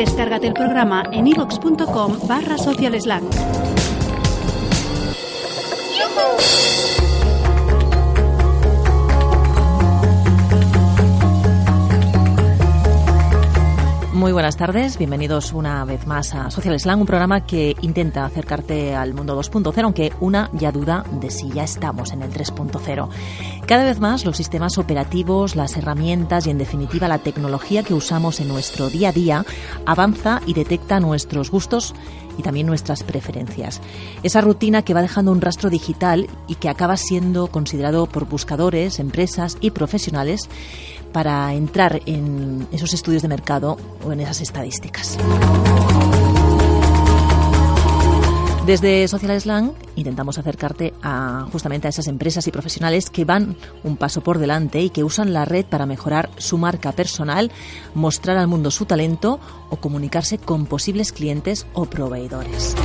Descárgate el programa en ivox.com barra Social Slang. Muy buenas tardes, bienvenidos una vez más a Social Slang, un programa que intenta acercarte al mundo 2.0, aunque una ya duda de si ya estamos en el 3.0. Cada vez más los sistemas operativos, las herramientas y en definitiva la tecnología que usamos en nuestro día a día avanza y detecta nuestros gustos y también nuestras preferencias. Esa rutina que va dejando un rastro digital y que acaba siendo considerado por buscadores, empresas y profesionales para entrar en esos estudios de mercado o en esas estadísticas. Desde Social Slang intentamos acercarte a justamente a esas empresas y profesionales que van un paso por delante y que usan la red para mejorar su marca personal, mostrar al mundo su talento o comunicarse con posibles clientes o proveedores.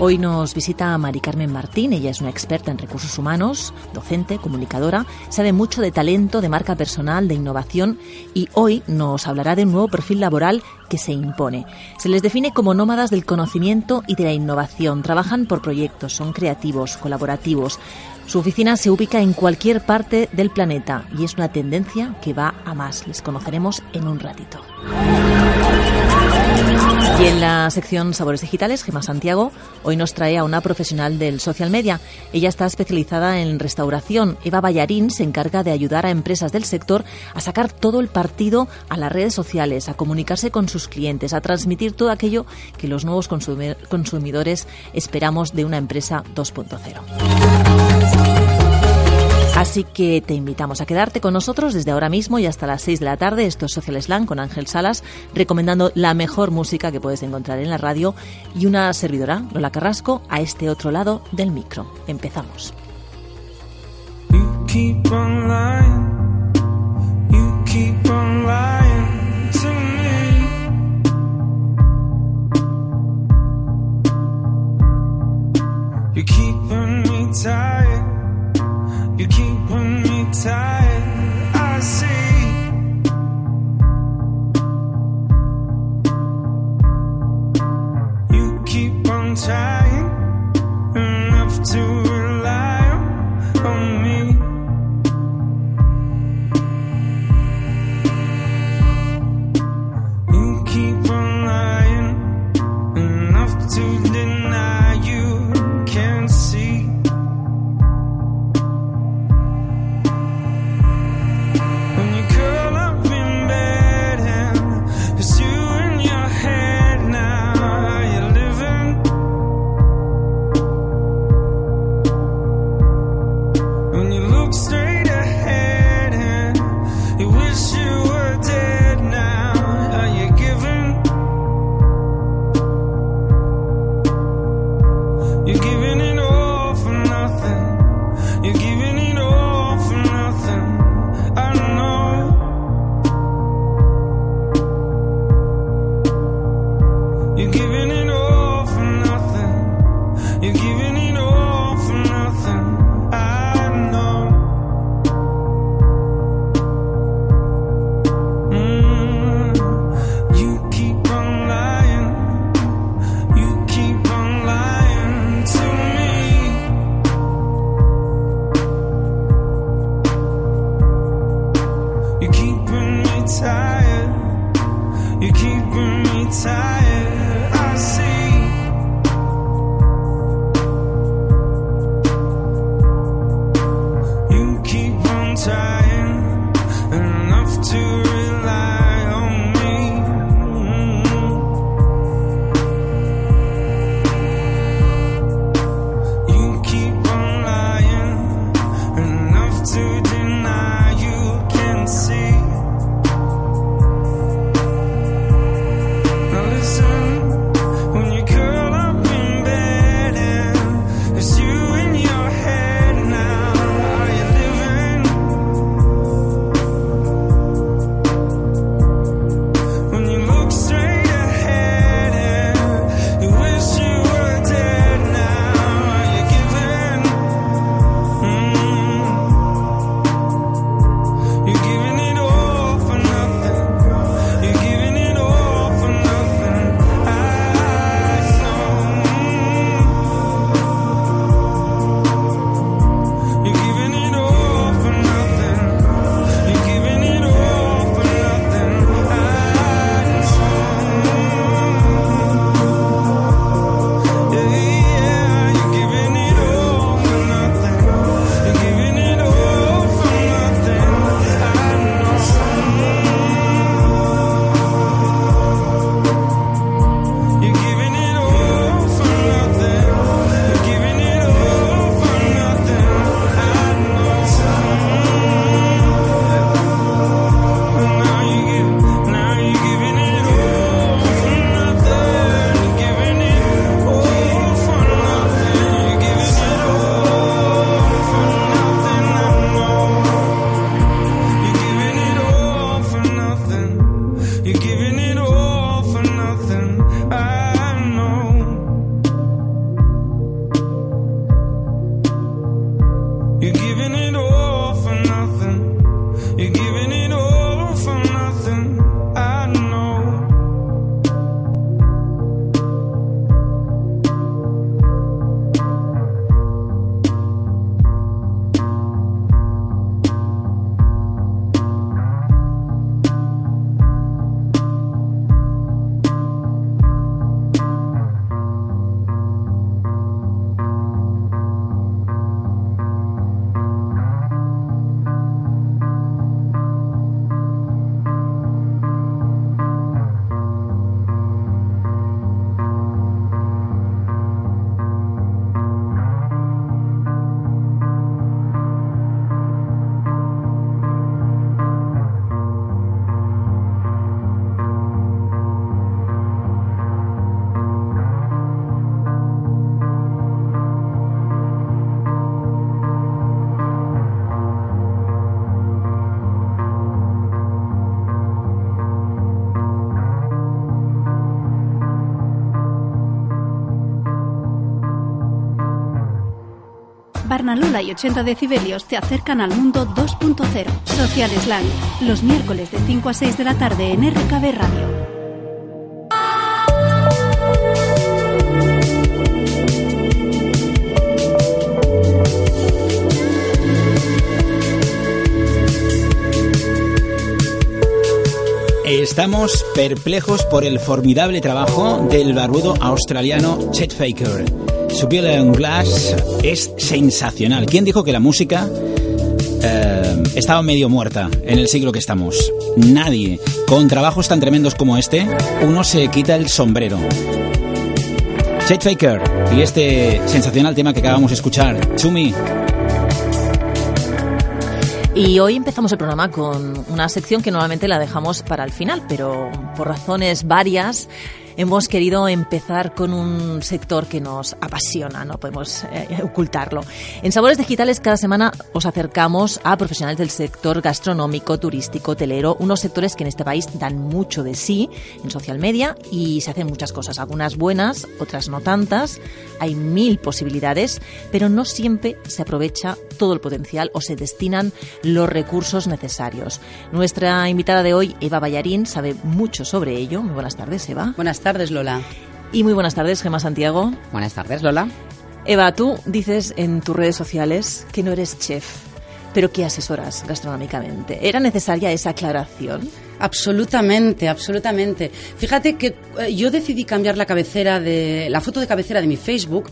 Hoy nos visita Mari Carmen Martín, ella es una experta en recursos humanos, docente, comunicadora, sabe mucho de talento, de marca personal, de innovación y hoy nos hablará de un nuevo perfil laboral que se impone. Se les define como nómadas del conocimiento y de la innovación, trabajan por proyectos, son creativos, colaborativos. Su oficina se ubica en cualquier parte del planeta y es una tendencia que va a más. Les conoceremos en un ratito. Y en la sección Sabores Digitales, Gemma Santiago hoy nos trae a una profesional del social media. Ella está especializada en restauración. Eva Ballarín se encarga de ayudar a empresas del sector a sacar todo el partido a las redes sociales, a comunicarse con sus clientes, a transmitir todo aquello que los nuevos consumidores esperamos de una empresa 2.0. Así que te invitamos a quedarte con nosotros desde ahora mismo y hasta las 6 de la tarde. Esto es Social Slang con Ángel Salas, recomendando la mejor música que puedes encontrar en la radio y una servidora, Lola Carrasco, a este otro lado del micro. Empezamos. Keeping me tight, I see. You keep on trying enough to rely on Barnalula y 80 decibelios te acercan al mundo 2.0. Social Slang, los miércoles de 5 a 6 de la tarde en RKB Radio. Estamos perplejos por el formidable trabajo del barbudo australiano Chet Faker. Su piel en glass es sensacional. ¿Quién dijo que la música eh, estaba medio muerta en el siglo que estamos? Nadie. Con trabajos tan tremendos como este, uno se quita el sombrero. Chet Faker y este sensacional tema que acabamos de escuchar, Chumi. Y hoy empezamos el programa con una sección que normalmente la dejamos para el final, pero por razones varias hemos querido empezar con un sector que nos apasiona, no podemos eh, ocultarlo. En Sabores Digitales cada semana os acercamos a profesionales del sector gastronómico, turístico, hotelero, unos sectores que en este país dan mucho de sí en social media y se hacen muchas cosas, algunas buenas, otras no tantas. Hay mil posibilidades, pero no siempre se aprovecha todo el potencial o se destinan los recursos necesarios. Nuestra invitada de hoy, Eva Ballarín, sabe mucho sobre ello. Muy buenas tardes, Eva. Lola. Y muy buenas tardes, Gemma Santiago. Buenas tardes, Lola. Eva, tú dices en tus redes sociales que no eres chef, pero que asesoras gastronómicamente. ¿Era necesaria esa aclaración? Absolutamente, absolutamente. Fíjate que eh, yo decidí cambiar la cabecera de la foto de cabecera de mi Facebook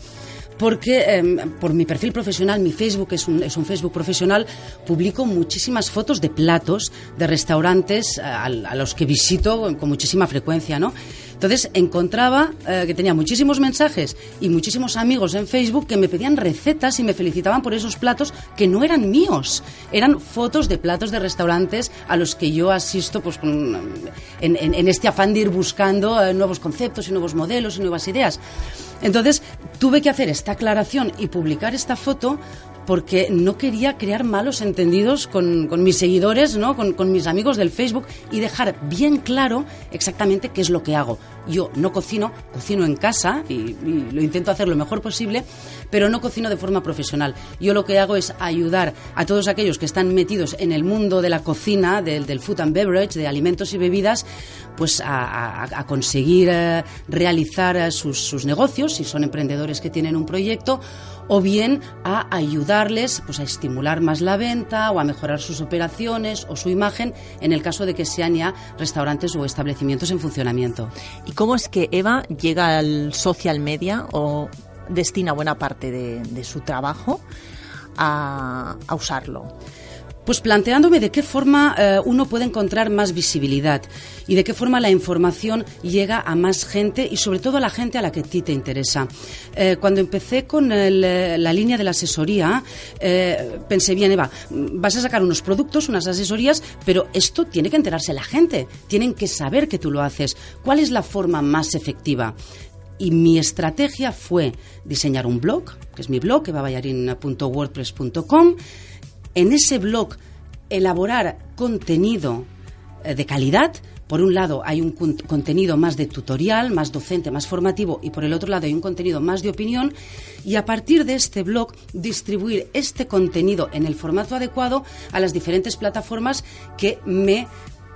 porque em, por mi perfil profesional, mi Facebook es un, es un, Facebook profesional, publico muchísimas fotos de platos de restaurantes eh, a, a los que visito con muchísima frecuencia, ¿no? Entonces encontraba eh, que tenía muchísimos mensajes y muchísimos amigos en Facebook que me pedían recetas y me felicitaban por esos platos que no eran míos, eran fotos de platos de restaurantes a los que yo asisto pues, en, en, en este afán de ir buscando eh, nuevos conceptos y nuevos modelos y nuevas ideas. Entonces tuve que hacer esta aclaración y publicar esta foto porque no quería crear malos entendidos con, mis seguidores, ¿no? Con, mis amigos del Facebook y dejar bien claro exactamente qué es lo que hago. Yo no cocino, cocino en casa y, lo intento hacer lo mejor posible, pero no cocino de forma profesional. Yo lo que hago es ayudar a todos aquellos que están metidos en el mundo de la cocina, del, food and beverage, de alimentos y bebidas, pues a conseguir eh, realizar eh, sus, sus negocios, si son emprendedores que tienen un proyecto, o bien a ayudarles pues, a estimular más la venta o a mejorar sus operaciones o su imagen en el caso de que sean ya restaurantes o establecimientos en funcionamiento. ¿Y cómo es que Eva llega al social media o destina buena parte de, su trabajo a usarlo? Pues planteándome de qué forma eh, uno puede encontrar más visibilidad y de qué forma la información llega a más gente y sobre todo a la gente a la que a ti te interesa. Eh, cuando empecé con eh, la línea de la asesoría, pensé bien, Eva, vas a sacar unos productos, unas asesorías, pero esto tiene que enterarse la gente, tienen que saber que tú lo haces. ¿Cuál es la forma más efectiva? y mi estrategia fue diseñar un blog, que es mi blog, evaballarin.wordpress.com, en ese blog elaborar contenido eh, de calidad. Por un lado hay un contenido más de tutorial, más docente, más formativo y por el otro lado hay un contenido más de opinión y a partir de este blog distribuir este contenido en el formato adecuado a las diferentes plataformas que me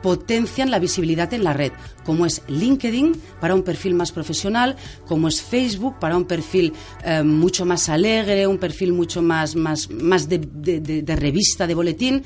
potencian la visibilidad en la red, como es LinkedIn para un perfil más profesional, como es Facebook para un perfil eh, mucho más alegre, un perfil mucho más, más, más de, de, revista, de boletín.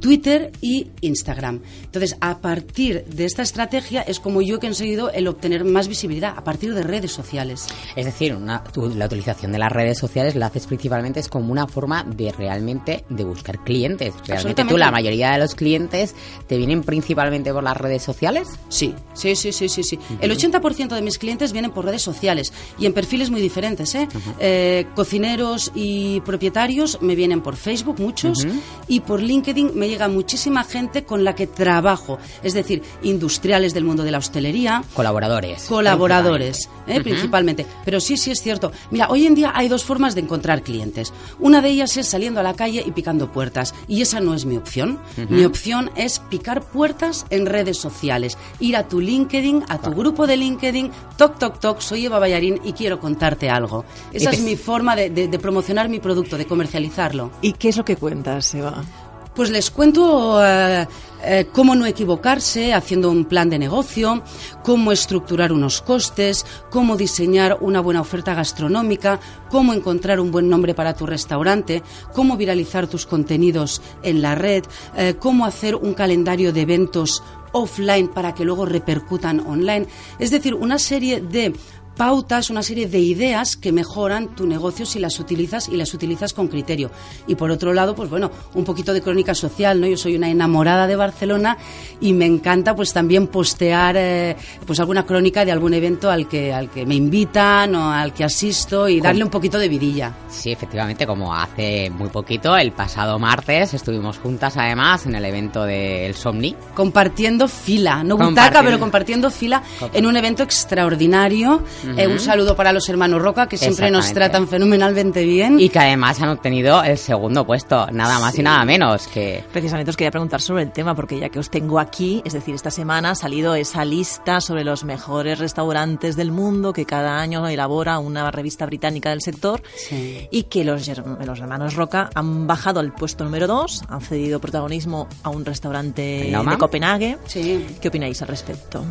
Twitter y Instagram. Entonces, a partir de esta estrategia es como yo he conseguido el obtener más visibilidad a partir de redes sociales. Es decir, una, tú, la utilización de las redes sociales la haces principalmente es como una forma de realmente de buscar clientes. Realmente tú, la mayoría de los clientes te vienen principalmente por las redes sociales. Sí, sí, sí, sí, sí. sí. Uh -huh. El 80% de mis clientes vienen por redes sociales y en perfiles muy diferentes. ¿eh? Uh -huh. eh, cocineros y propietarios me vienen por Facebook, muchos, uh -huh. y por LinkedIn me me llega muchísima gente con la que trabajo, es decir, industriales del mundo de la hostelería. Colaboradores. Colaboradores, ¿eh? principalmente. Pero sí, sí es cierto. Mira, hoy en día hay dos formas de encontrar clientes. Una de ellas es saliendo a la calle y picando puertas. Y esa no es mi opción. Mi opción es picar puertas en redes sociales. Ir a tu LinkedIn, a tu grupo de LinkedIn, toc, toc, toc, soy Eva Ballarín y quiero contarte algo. Esa es mi forma de promocionar mi producto, de comercializarlo. ¿Y qué es lo que cuentas, Eva? Pues les cuento eh, eh, cómo no equivocarse haciendo un plan de negocio, cómo estructurar unos costes, cómo diseñar una buena oferta gastronómica, cómo encontrar un buen nombre para tu restaurante, cómo viralizar tus contenidos en la red, eh, cómo hacer un calendario de eventos offline para que luego repercutan online. Es decir, una serie de pautas, una serie de ideas que mejoran tu negocio si las utilizas y las utilizas con criterio. Y por otro lado, pues bueno, un poquito de crónica social, ¿no? Yo soy una enamorada de Barcelona y me encanta pues también postear eh, pues alguna crónica de algún evento al que al que me invitan o al que asisto y darle un poquito de vidilla. Sí, efectivamente, como hace muy poquito, el pasado martes estuvimos juntas además en el evento del Somni. Compartiendo fila, no butaca, pero compartiendo fila en un evento extraordinario eh, un saludo para los hermanos Roca, que siempre nos tratan fenomenalmente bien. Y que además han obtenido el segundo puesto, nada más y nada menos. que Precisamente os quería preguntar sobre el tema, porque ya que os tengo aquí, es decir, esta semana ha salido esa lista sobre los mejores restaurantes del mundo que cada año elabora una revista británica del sector y que los, los hermanos Roca han bajado al puesto número 2, han cedido protagonismo a un restaurante de Copenhague. ¿Qué opináis al respecto?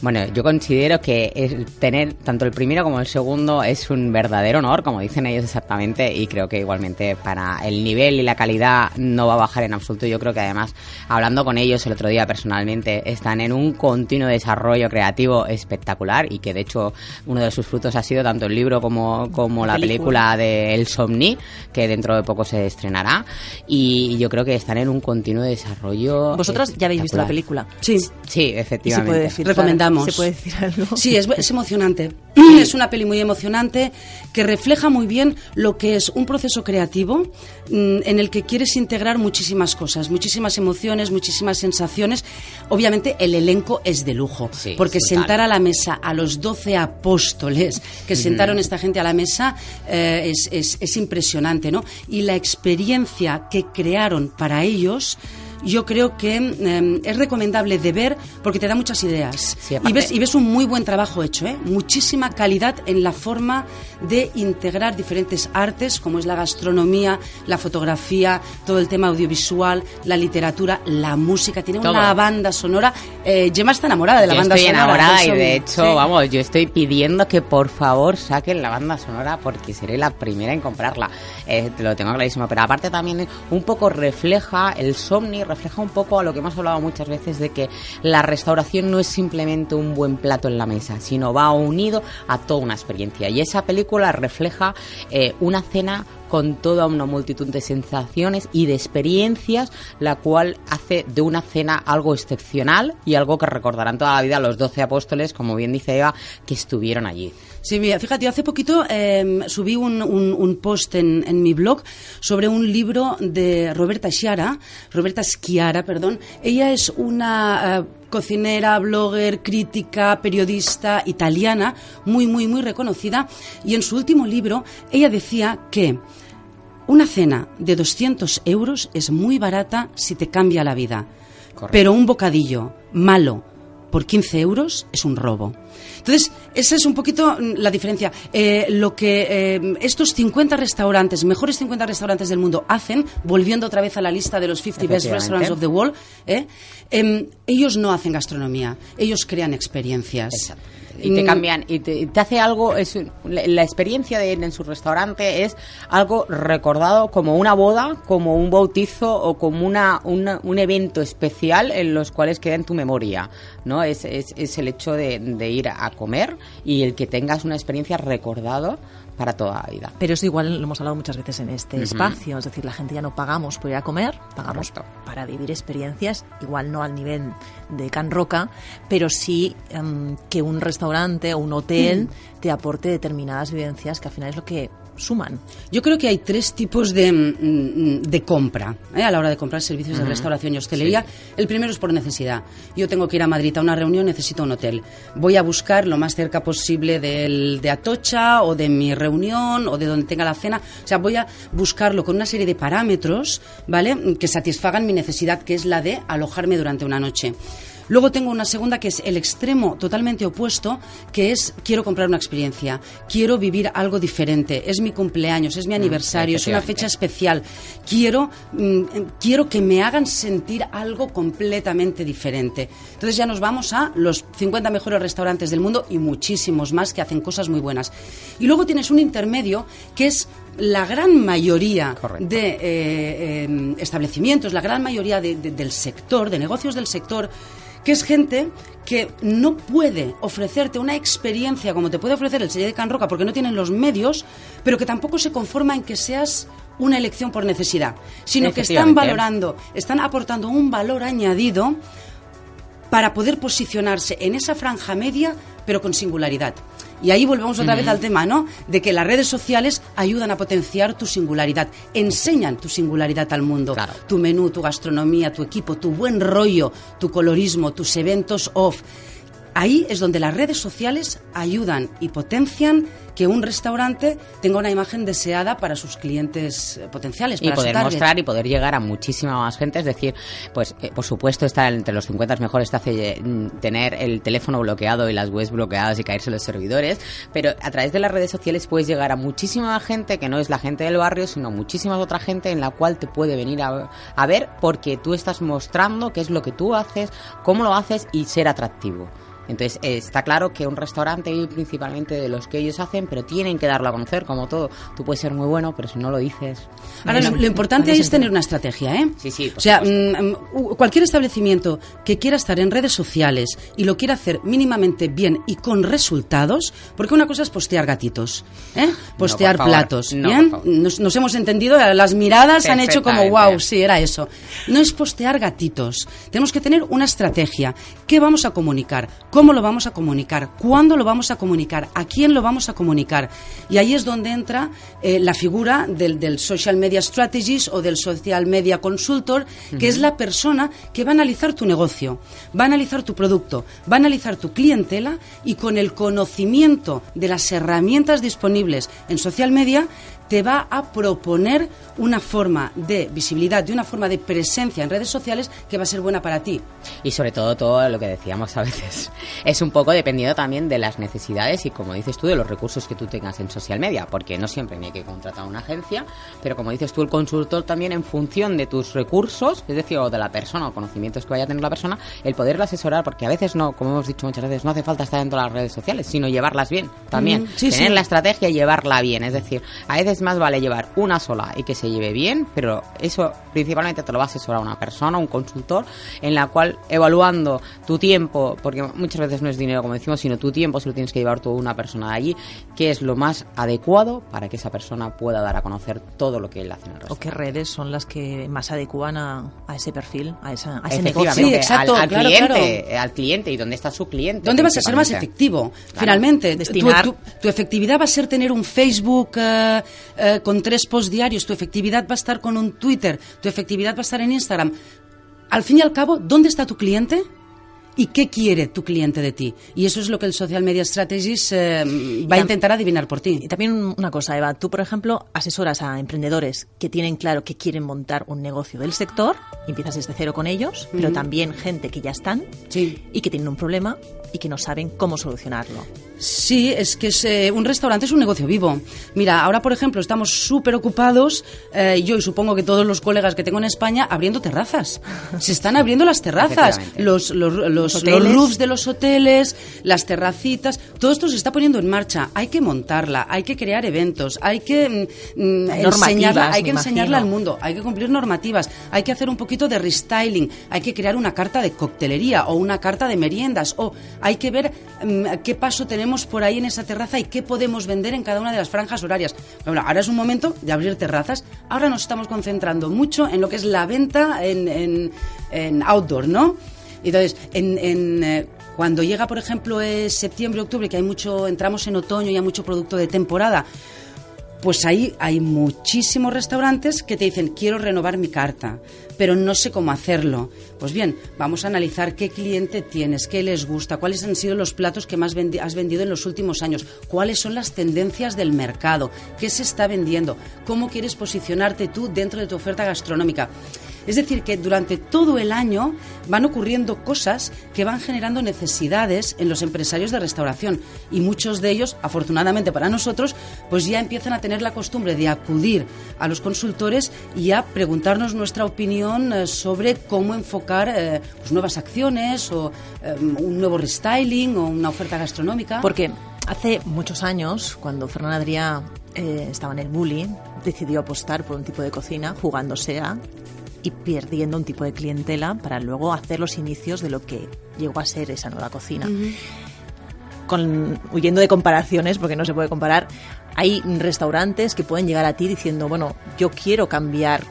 Bueno, yo considero que el tener tanto el primero como el segundo es un verdadero honor, como dicen ellos exactamente, y creo que igualmente para el nivel y la calidad no va a bajar en absoluto. Yo creo que además, hablando con ellos el otro día personalmente, están en un continuo desarrollo creativo espectacular y que de hecho uno de sus frutos ha sido tanto el libro como, como la, película. de El Somni, que dentro de poco se estrenará, y yo creo que están en un continuo desarrollo. ¿Vosotras ya habéis visto la película? Sí. Sí, efectivamente. Se puede decir, Recomendamos. ¿Se puede decir algo? Sí, es, es emocionante. Es una peli muy emocionante que refleja muy bien lo que es un proceso creativo mm, en el que quieres integrar muchísimas cosas, muchísimas emociones, muchísimas sensaciones. Obviamente el elenco es de lujo, porque sentar a la mesa a los doce apóstoles que sentaron esta gente a la mesa eh, es, es impresionante, ¿no? Y la experiencia que crearon para ellos yo creo que em, es recomendable de ver porque te da muchas ideas. y, ves, y ves un muy buen trabajo hecho, ¿eh? muchísima calidad en la forma de integrar diferentes artes, como es la gastronomía, la fotografía, todo el tema audiovisual, la literatura, la música. Tiene una banda sonora. Eh, Gemma está enamorada de la banda sonora. Estoy enamorada y de hecho, vamos, yo estoy pidiendo que por favor saquen la banda sonora porque seré la primera en comprarla. Eh, lo tengo clarísimo. Pero aparte también un poco refleja el Somni, refleja un poco a lo que hemos hablado muchas veces de que la restauración no es simplemente un buen plato en la mesa, sino va unido a toda una experiencia. Y esa película refleja eh, una cena con toda una multitud de sensaciones y de experiencias, la cual hace de una cena algo excepcional y algo que recordarán toda la vida los doce apóstoles, como bien dice Eva, que estuvieron allí. Sí, mira, fíjate, hace poquito em, subí un, post en, en, mi blog sobre un libro de Roberta Schiara, Roberta Schiara, perdón. Ella es una eh, cocinera, blogger, crítica, periodista italiana, muy, muy, muy reconocida. Y en su último libro, ella decía que una cena de 200 euros es muy barata si te cambia la vida. Pero un bocadillo malo por 15 euros es un robo. Entonces, esa es un poquito mm, la diferencia. Eh, lo que eh, estos 50 restaurantes, mejores 50 restaurantes del mundo, hacen, volviendo otra vez a la lista de los 50 Best Restaurants of the World, eh, em, ellos no hacen gastronomía, ellos crean experiencias y te mm. cambian y te, hace algo es la, experiencia de ir en su restaurante es algo recordado como una boda como un bautizo o como una, un evento especial en los cuales queda en tu memoria no es, es, es el hecho de, de, ir a comer y el que tengas una experiencia recordado para toda la vida. Pero eso igual lo hemos hablado muchas veces en este espacio, es decir, la gente ya no pagamos por ir a comer, pagamos para vivir experiencias, igual no al nivel de Can Roca, pero sí em, que un restaurante o un hotel mm. te aporte determinadas vivencias que al final es lo que suman? Yo creo que hay tres tipos de, mm, de compra ¿eh? a la hora de comprar servicios de restauración y hostelería. El primero es por necesidad. Yo tengo que ir a Madrid a una reunión, necesito un hotel. Voy a buscar lo más cerca posible del, de Atocha o de mi reunión o de donde tenga la cena. O sea, voy a buscarlo con una serie de parámetros, ¿vale? Que satisfagan mi necesidad, que es la de alojarme durante una noche. Luego tengo una segunda que es el extremo totalmente opuesto, que es quiero comprar una experiencia, quiero vivir algo diferente, es mi cumpleaños, es mi mm, aniversario, es una fecha especial, quiero, mm, quiero que me hagan sentir algo completamente diferente. Entonces ya nos vamos a los 50 mejores restaurantes del mundo y muchísimos más que hacen cosas muy buenas. Y luego tienes un intermedio que es la gran mayoría de eh, em, establecimientos, la gran mayoría del sector, de negocios del sector, que es gente que no puede ofrecerte una experiencia como te puede ofrecer el sello de Can Roca porque no tienen los medios, pero que tampoco se conforma en que seas una elección por necesidad, sino que están valorando, están aportando un valor añadido para poder posicionarse en esa franja media, pero con singularidad. Y ahí volvemos otra vez al tema, ¿no? De que las redes sociales ayudan a potenciar tu singularidad, enseñan tu singularidad al mundo. Tu menú, tu gastronomía, tu equipo, tu buen rollo, tu colorismo, tus eventos off. Ahí es donde las redes sociales ayudan y potencian que un restaurante tenga una imagen deseada para sus clientes eh, potenciales. y poder mostrar y poder llegar a muchísima más gente. Es decir, pues eh, por supuesto estar entre los 50 mejores te hace tener el teléfono bloqueado y las webs bloqueadas y caerse los servidores, pero a través de las redes sociales puedes llegar a muchísima gente que no es la gente del barrio, sino muchísima otra gente en la cual te puede venir a, a ver porque tú estás mostrando qué es lo que tú haces, cómo lo haces y ser atractivo. Entonces, eh, está claro que un restaurante principalmente de los que ellos hacen, pero tienen que darlo a conocer, como todo. Tú puedes ser muy bueno, pero si no lo dices. Ahora, lo, importante ahí es tener una estrategia, ¿eh? Sí, sí. O sea, mm, mm, cualquier establecimiento que quiera estar en redes sociales y lo quiera hacer mínimamente bien y con resultados, porque una cosa es postear gatitos, ¿eh? Postear platos, ¿bien? Nos, hemos entendido, las miradas han hecho como, wow, sí, era eso. No es postear gatitos. Tenemos que tener una estrategia. ¿Qué vamos a comunicar? ¿Cómo lo vamos a comunicar? ¿Cuándo lo vamos a comunicar? ¿A quién lo vamos a comunicar? Y ahí es donde entra eh, la figura del, Social Media Strategist o del Social Media Consultor, que es la persona que va a analizar tu negocio, va a analizar tu producto, va a analizar tu clientela y con el conocimiento de las herramientas disponibles en social media te va a proponer una forma de visibilidad, de una forma de presencia en redes sociales que va a ser buena para ti. Y sobre todo todo lo que decíamos a veces es un poco dependiendo también de las necesidades y como dices tú de los recursos que tú tengas en social media, porque no siempre hay que contratar una agencia, pero como dices tú el consultor también en función de tus recursos, es decir, o de la persona o conocimientos que vaya a tener la persona, el poderlo asesorar, porque a veces no, como hemos dicho muchas veces, no hace falta estar dentro de las redes sociales, sino llevarlas bien también, tener la estrategia y llevarla bien, es decir, a veces más vale llevar una sola y que se lleve bien, pero eso principalmente te lo va a asesorar una persona, un consultor, en la cual evaluando tu tiempo, porque muchas veces no es dinero como decimos, sino tu tiempo si lo tienes que llevar tú una persona de allí, que es lo más adecuado para que esa persona pueda dar a conocer todo lo que él hace en el ¿O qué redes son las que más adecuan a, ese perfil, a, esa, ese negocio? Sí, exacto, al, cliente, al cliente y dónde está su cliente. ¿Dónde vas a ser más efectivo? Finalmente, tu, efectividad va a ser tener un Facebook eh, eh, con tres posts diarios, tu efectividad va a estar con un Twitter, tu efectividad va a estar en Instagram. Al fin y al cabo, ¿dónde está tu cliente? y qué quiere tu cliente de ti. Y eso es lo que el Social Media Strategist eh, va a intentar adivinar por ti. Y también una cosa, Eva, tú, por ejemplo, asesoras a emprendedores que tienen claro que quieren montar un negocio del sector, empiezas desde cero con ellos, pero también gente que ya están y que tienen un problema y que no saben cómo solucionarlo. Sí, es que eh, un restaurante es un negocio vivo. Mira, ahora, por ejemplo, estamos súper ocupados, eh, yo y supongo que todos los colegas que tengo en España, abriendo terrazas. Se están abriendo las terrazas, los, los, los, roofs de los hoteles, las terracitas, todo esto se está poniendo en marcha. Hay que montarla, hay que crear eventos, hay que mm, mm, enseñarla, hay que enseñarla al mundo, hay que cumplir normativas, hay que hacer un poquito de restyling, hay que crear una carta de coctelería o una carta de meriendas, o hay que ver mm, qué paso tenemos por ahí en esa terraza y qué podemos vender en cada una de las franjas horarias. Bueno, ahora es un momento de abrir terrazas. Ahora nos estamos concentrando mucho en lo que es la venta en, en, outdoor, ¿no? Entonces, en, eh, cuando llega, por ejemplo, es septiembre, octubre, que hay mucho, entramos en otoño y hay mucho producto de temporada, pues ahí hay muchísimos restaurantes que te dicen, quiero renovar mi carta, pero no sé cómo hacerlo. Pues bien, vamos a analizar qué cliente tienes, qué les gusta, cuáles han sido los platos que más has vendido en los últimos años, cuáles son las tendencias del mercado, qué se está vendiendo, cómo quieres posicionarte tú dentro de tu oferta gastronómica. Es decir, que durante todo el año van ocurriendo cosas que van generando necesidades en los empresarios de restauración y muchos de ellos, afortunadamente para nosotros, pues ya empiezan a tener la costumbre de acudir a los consultores y a preguntarnos nuestra opinión eh, sobre cómo enfocar eh, pues nuevas acciones o eh, un nuevo restyling o una oferta gastronómica. Porque hace muchos años, cuando Fernanda Adrià estaba en el bullying, decidió apostar por un tipo de cocina jugándose a y perdiendo un tipo de clientela para luego hacer los inicios de lo que llegó a ser esa nueva cocina. Con, huyendo de comparaciones, porque no se puede comparar, hay restaurantes que pueden llegar a ti diciendo, bueno, yo quiero cambiar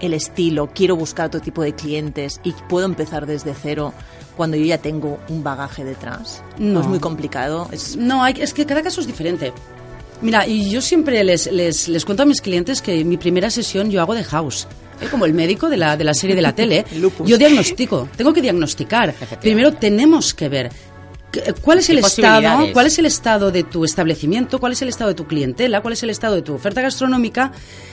el estilo, quiero buscar otro tipo de clientes y puedo empezar desde cero cuando yo ya tengo un bagaje detrás. No, es muy complicado. Es... No, hay, es que cada caso es diferente. Mira, y yo siempre les, les, les cuento a mis clientes que mi primera sesión yo hago de house. ¿Eh? como el médico de la, de la serie de la tele. yo diagnostico, tengo que diagnosticar. Primero tenemos que ver ¿Cuál es el estado? ¿Cuál es el estado de tu establecimiento? ¿Cuál es el estado de tu clientela? ¿Cuál es el estado de tu oferta gastronómica?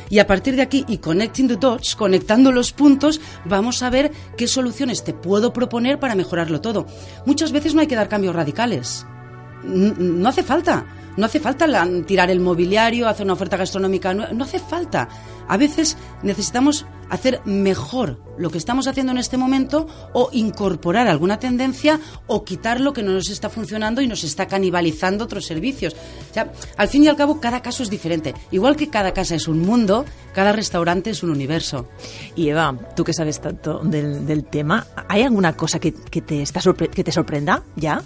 Y a partir de aquí y connecting the dots, conectando los puntos, vamos a ver qué soluciones te puedo proponer para mejorarlo todo. Muchas veces no hay que dar cambios radicales. No hace falta. No hace falta tirar el mobiliario, hacer una oferta gastronómica, no, hace falta. A veces necesitamos hacer mejor lo que estamos haciendo en este momento o incorporar alguna tendencia o quitar lo que no nos está funcionando y nos está canibalizando otros servicios. al fin y al cabo, cada caso es diferente. Igual que cada casa es un mundo, cada restaurante es un universo. Y Eva, tú que sabes tanto del, tema, ¿hay alguna cosa que, te, está que te sorprenda ya?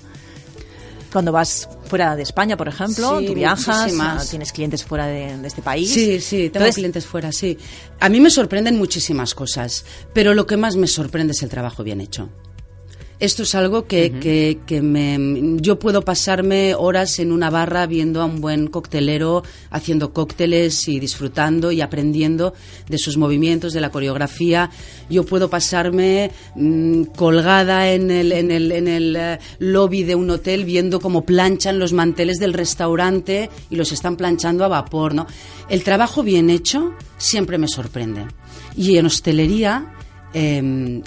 Cuando vas fuera de España, por ejemplo, tú viajas, ah, tienes clientes fuera de, este país. Sí, sí, tengo clientes fuera, sí. A mí me sorprenden muchísimas cosas, pero lo que más me sorprende es el trabajo bien hecho. Esto es algo que, que, me, yo puedo pasarme horas en una barra viendo a un buen coctelero haciendo cócteles y disfrutando y aprendiendo de sus movimientos, de la coreografía. Yo puedo pasarme mm, colgada en el, en el, en el eh, lobby de un hotel viendo cómo planchan los manteles del restaurante y los están planchando a vapor. ¿no? El trabajo bien hecho siempre me sorprende. Y en hostelería em,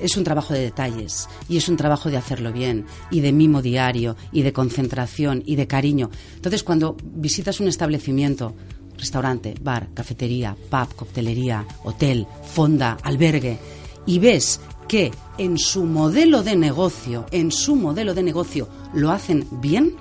es un trabajo de detalles y es un trabajo de hacerlo bien y de mimo diario y de concentración y de cariño. Entonces, cuando visitas un establecimiento, restaurante, bar, cafetería, pub, coctelería, hotel, fonda, albergue, y ves que en su modelo de negocio, en su modelo de negocio, lo hacen bien,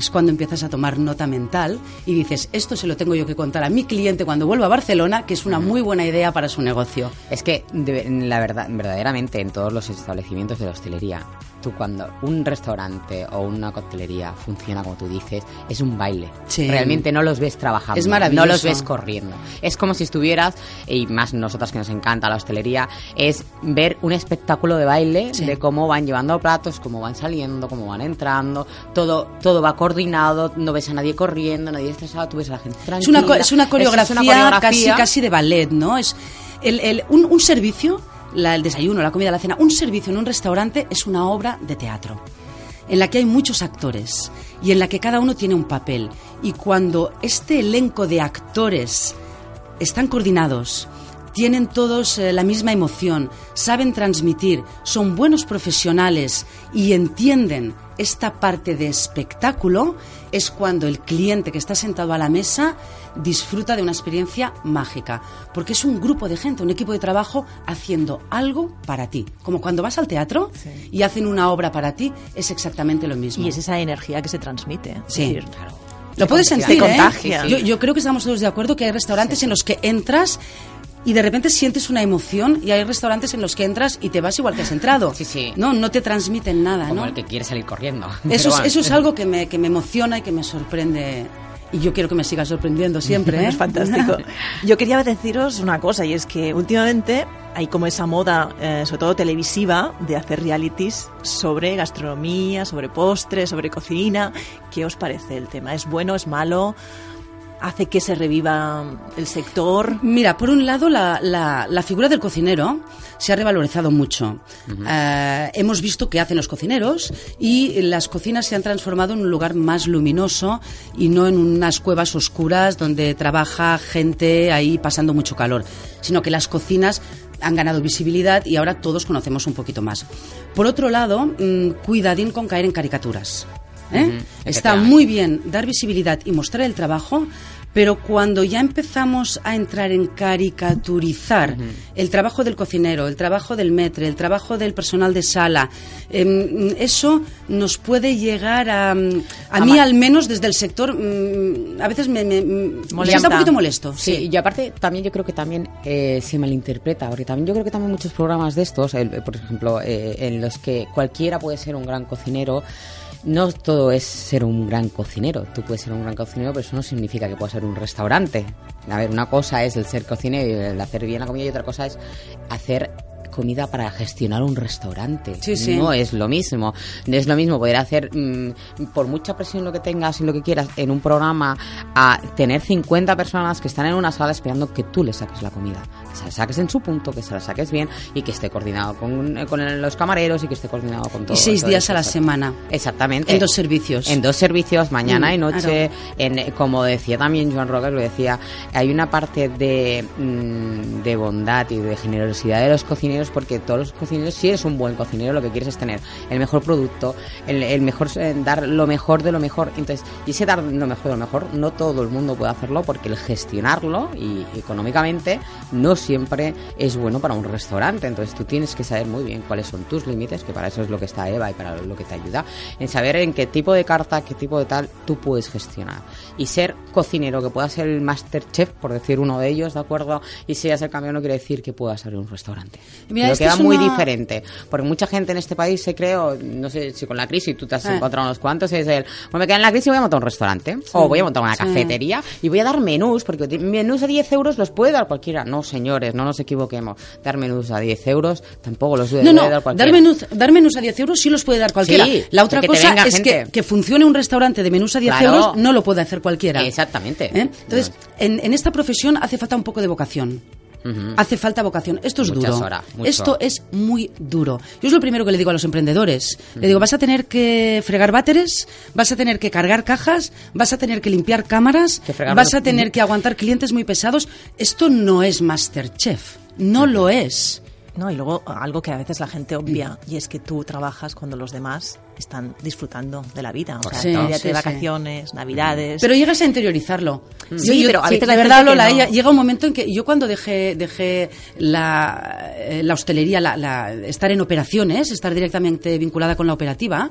es cuando empiezas a tomar nota mental y dices, esto se lo tengo yo que contar a mi cliente cuando vuelva a Barcelona, que es una muy buena idea para su negocio. Es que, la verdad, verdaderamente, en todos los establecimientos de la hostelería, tú cuando un restaurante o una coctelería funciona como tú dices, es un baile. Realmente no los ves trabajando. Es maravilloso. No los ves corriendo. Es como si estuvieras, y más nosotras que nos encanta la hostelería, es ver un espectáculo de baile de cómo van llevando platos, cómo van saliendo, cómo van entrando, todo, todo va coordinado, no ves a nadie corriendo, nadie estresado, tú ves a la gente tranquila. Es una, es una, coreografía, Casi, casi de ballet, ¿no? Es el, un, un servicio el desayuno, la comida, la cena, un servicio en un restaurante es una obra de teatro en la que hay muchos actores y en la que cada uno tiene un papel. Y cuando este elenco de actores están coordinados, tienen todos eh, la misma emoción, saben transmitir, son buenos profesionales y entienden esta parte de espectáculo, es cuando el cliente que está sentado a la mesa disfruta de una experiencia mágica, porque es un grupo de gente, un equipo de trabajo haciendo algo para ti. Como cuando vas al teatro y hacen una obra para ti, es exactamente lo mismo. Y es esa energía que se transmite. Sí, claro. Lo puedes sentir, ¿eh? Yo, yo creo que estamos todos de acuerdo que hay restaurantes en los que entras y de repente sientes una emoción y hay restaurantes en los que entras y te vas igual que has entrado. Sí, sí. No, no te transmiten nada, Como ¿no? el que quiere salir corriendo. Eso es, eso es algo que me, que me emociona y que me sorprende. Y yo quiero que me siga sorprendiendo siempre, ¿eh? Es fantástico. Yo quería deciros una cosa y es que últimamente hay como esa moda, eh, sobre todo televisiva, de hacer realities sobre gastronomía, sobre postres, sobre cocina. ¿Qué os parece el tema? ¿Es bueno? ¿Es malo? ¿Hace que se reviva el sector? Mira, por un lado, la, la- la figura del cocinero se ha revalorizado mucho. Eh, hemos visto qué hacen los cocineros y las cocinas se han transformado en un lugar más luminoso y no en unas cuevas oscuras donde trabaja gente ahí pasando mucho calor, sino que las cocinas han ganado visibilidad y ahora todos conocemos un poquito más. Por otro lado, mm, cuidadín con caer en caricaturas. ¿Eh? Está muy bien dar visibilidad y mostrar el trabajo, pero cuando ya empezamos a entrar en caricaturizar el trabajo del cocinero, el trabajo del metre, el trabajo del personal de sala, em, eso nos puede llegar a... mm, A, mí, ma- al menos, desde el sector, mm, a veces me, me- me está un poquito molesto. Sí, Sí. y aparte también yo creo que también eh, se malinterpreta, porque también yo creo que también muchos programas de estos, el- por ejemplo, eh, en los que cualquiera puede ser un gran cocinero, no todo es ser un gran cocinero. Tú puedes ser un gran cocinero, pero eso no significa que puedas ser un restaurante. A ver, una cosa es el ser cocinero y el hacer bien la comida y otra cosa es hacer comida para gestionar un restaurante. Sí, sí. No es lo mismo. No es lo mismo poder hacer, mm, por mucha presión lo que tengas y lo que quieras, en un programa, a tener 50 personas que están en una sala esperando que tú les saques la comida. Que se la saques en su punto, que se la saques bien y que esté coordinado con, eh, con los camareros y que esté coordinado con todo. Y seis todo días eso, a la semana. Exactamente. En dos servicios. En dos servicios, mañana Mm, y noche. claro. En, como decía también Joan Rogas, lo decía, hay una parte de, mm, de bondad y de generosidad de los cocineros, porque todos los cocineros, si eres un buen cocinero, lo que quieres es tener el mejor producto, el, el mejor, eh, dar lo mejor de lo mejor. Entonces, y ese dar lo mejor de lo mejor, no todo el mundo puede hacerlo, porque el gestionarlo y económicamente no siempre es bueno para un restaurante. Entonces, tú tienes que saber muy bien cuáles son tus límites, que para eso es lo que está Eva y para lo que te ayuda, en saber en qué tipo de carta, qué tipo de tal, tú puedes gestionar. Y ser cocinero, que pueda ser el master chef, por decir uno de ellos, ¿de acuerdo? Y seas el campeón, no quiere decir que puedas abrir un restaurante. Mira, Creo esto que va es muy una- diferente. Porque mucha gente en este país se cree, no sé si con la crisis tú te has Eh. encontrado unos cuantos, es el, bueno, me queda en la crisis voy a montar un restaurante. O voy a montar una Sí. cafetería y voy a dar menús, porque menús a 10 euros los puede dar cualquiera. No, señores, no nos equivoquemos. Dar menús a 10 euros tampoco los debe No, no, dar cualquiera. dar menús, dar menús a 10 euros sí los puede dar cualquiera. Sí, la otra que cosa es que, que funcione un restaurante de menús a 10 Claro. euros no lo puede hacer cualquiera. Exactamente. ¿Eh? Entonces, en, en esta profesión hace falta un poco de vocación. Hace falta vocación. Esto es Muchas duro. horas. Esto es muy duro. Yo es lo primero que le digo a los emprendedores. Le digo, vas a tener que fregar váteres, vas a tener que cargar cajas, vas a tener que limpiar cámaras, Que vas a tener que aguantar clientes muy pesados. Esto no es Masterchef. No lo es. No, y luego algo que a veces la gente obvia, y es que tú trabajas cuando los demás están disfrutando de la vida. O sea, Sí, de sí. vacaciones, navidades. Pero llegas a interiorizarlo. Sí, pero a veces la verdad, Lola, no- ella- llega un momento en que yo cuando dejé, dejé la, eh, la hostelería, la, la- estar en operaciones, estar directamente vinculada con la operativa,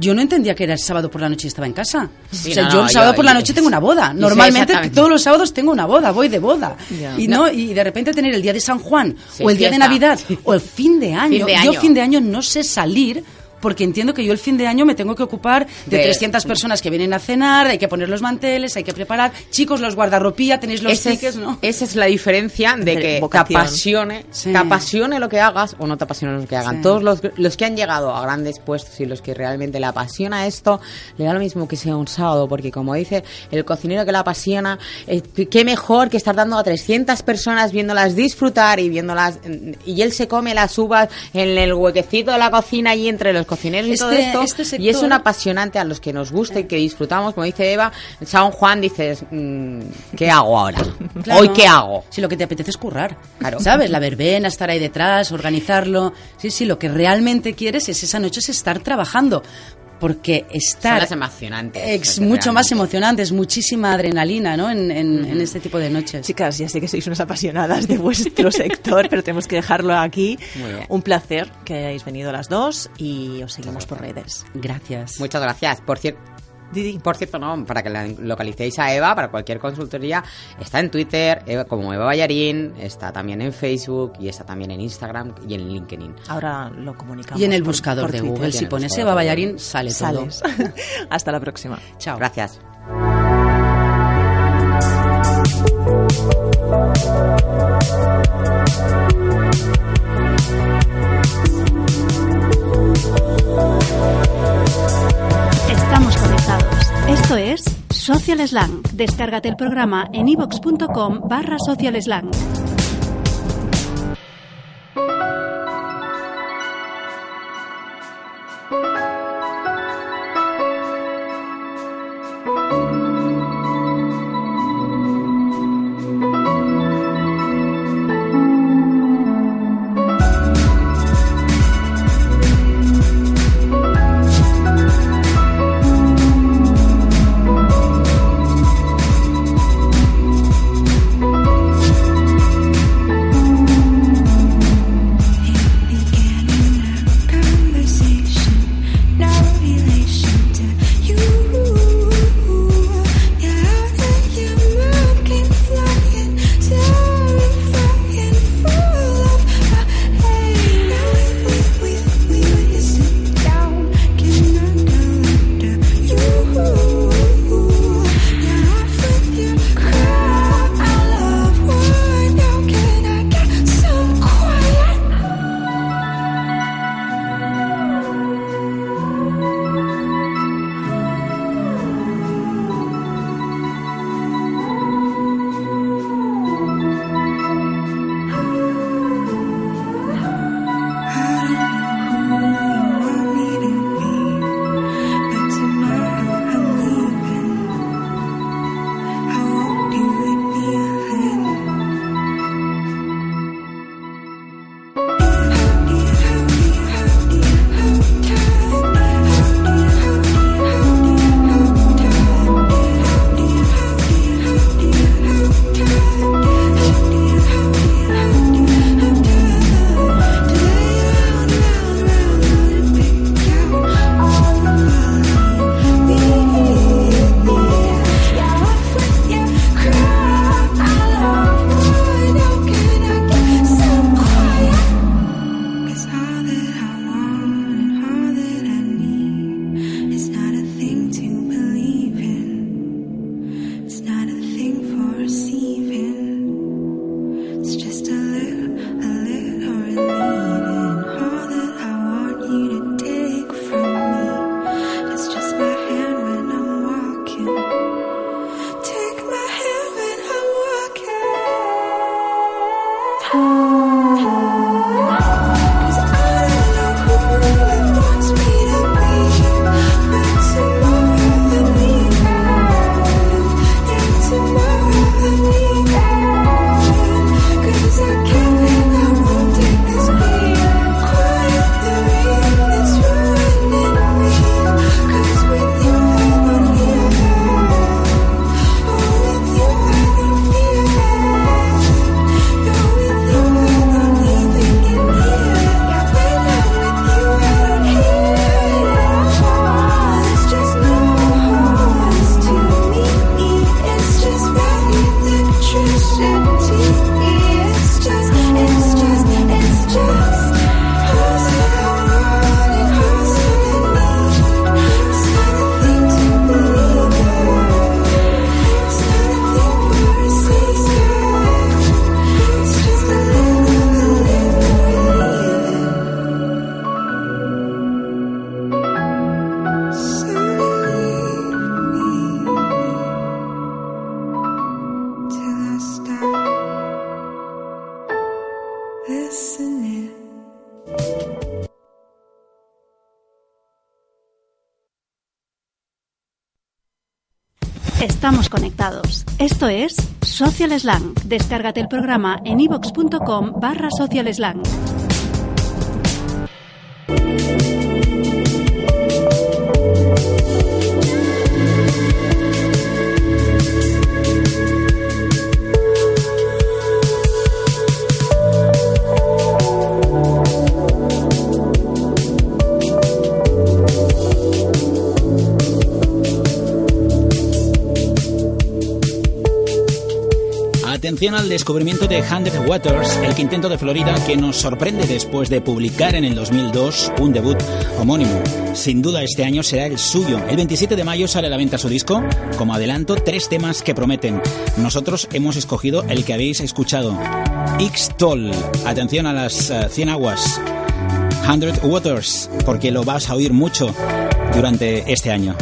yo no entendía que era el sábado por la noche y estaba en casa. Sí, o sea, no, yo el sábado yo- por la yo- noche tengo una boda. Normalmente todos los sábados tengo una boda, voy de boda. Y, no, y de repente tener el día de San Juan, Sí, o el día de. Navidad, o el fin de año. Fin de Yo fin de año no sé salir porque entiendo que yo el fin de año me tengo que ocupar de, De- 300 personas que vienen a cenar, hay que poner los manteles, hay que preparar. Chicos, los guardarropía, tenéis los Esa tickets, es, ¿no? esa es la diferencia de Entre que vocación. te apasione, Sí. te apasione lo que hagas o no te apasione lo que hagan. Sí. Todos los, los que han llegado a grandes puestos y los que realmente le apasiona esto, le da lo mismo que sea un sábado, porque como dice el cocinero que le apasiona, eh, qué mejor que estar dando a 300 personas viéndolas disfrutar y viéndolas, y él se come las uvas en el huequecito de la cocina y entre los cocineros y todo Este- esto. este y es un apasionante a los que nos gusta y que disfrutamos, como dice Eva, San Juan dices, mm, ¿qué hago ahora? Claro. ¿Hoy qué hago? Si lo que te apetece es currar. Claro. ¿Sabes? La verbena, estar ahí detrás, organizarlo. Sí, sí, lo que realmente quieres es esa noche es estar trabajando. Porque Son estar las emocionantes. es porque mucho más emocionante, es muchísima adrenalina, ¿no? En, en- en este tipo de noches. Chicas, ya sé que sois unas apasionadas de vuestro sector, pero tenemos que dejarlo aquí. Muy bien. Un placer que hayáis venido las dos y os seguimos por redes. Gracias. Muchas gracias. Por cierto, Didi. Por cierto, no, para que la localicéis a Eva, para cualquier consultoría, está en Twitter Eva, como Eva Ballarín, está también en Facebook y está también en Instagram y en LinkedIn. Ahora lo comunicamos. Y en el por- buscador por de Twitter. Google, si pones Eva Ballarín, sale todo. Hasta la próxima. Chao. Gracias. Esto es Social Slang. Descárgate el programa en ivox.com barra Social Slang. Estamos conectados. Esto es Social Slang. Descárgate el programa en ivox.com barra Social Slang. Atención al descubrimiento de Hundred Waters, el quinteto de Florida que nos sorprende después de publicar en el 2002 un debut homónimo. Sin duda este año será el suyo. El 27 de mayo sale a la venta su disco. Como adelanto, tres temas que prometen. Nosotros hemos escogido el que habéis escuchado. X-Toll. Atención a las 100 aguas. Hundred Waters, porque lo vas a oír mucho durante este año.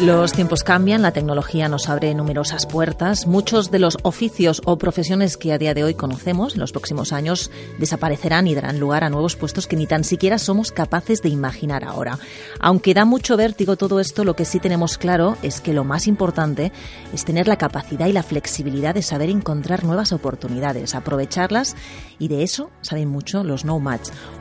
Los tiempos cambian, la tecnología nos abre numerosas puertas. Muchos de los oficios o profesiones que a día de hoy conocemos en los próximos años desaparecerán y darán lugar a nuevos puestos que ni tan siquiera somos capaces de imaginar ahora. Aunque da mucho vértigo todo esto, lo que sí tenemos claro es que lo más importante es tener la capacidad y la flexibilidad de saber encontrar nuevas oportunidades, aprovecharlas y de eso saben mucho los No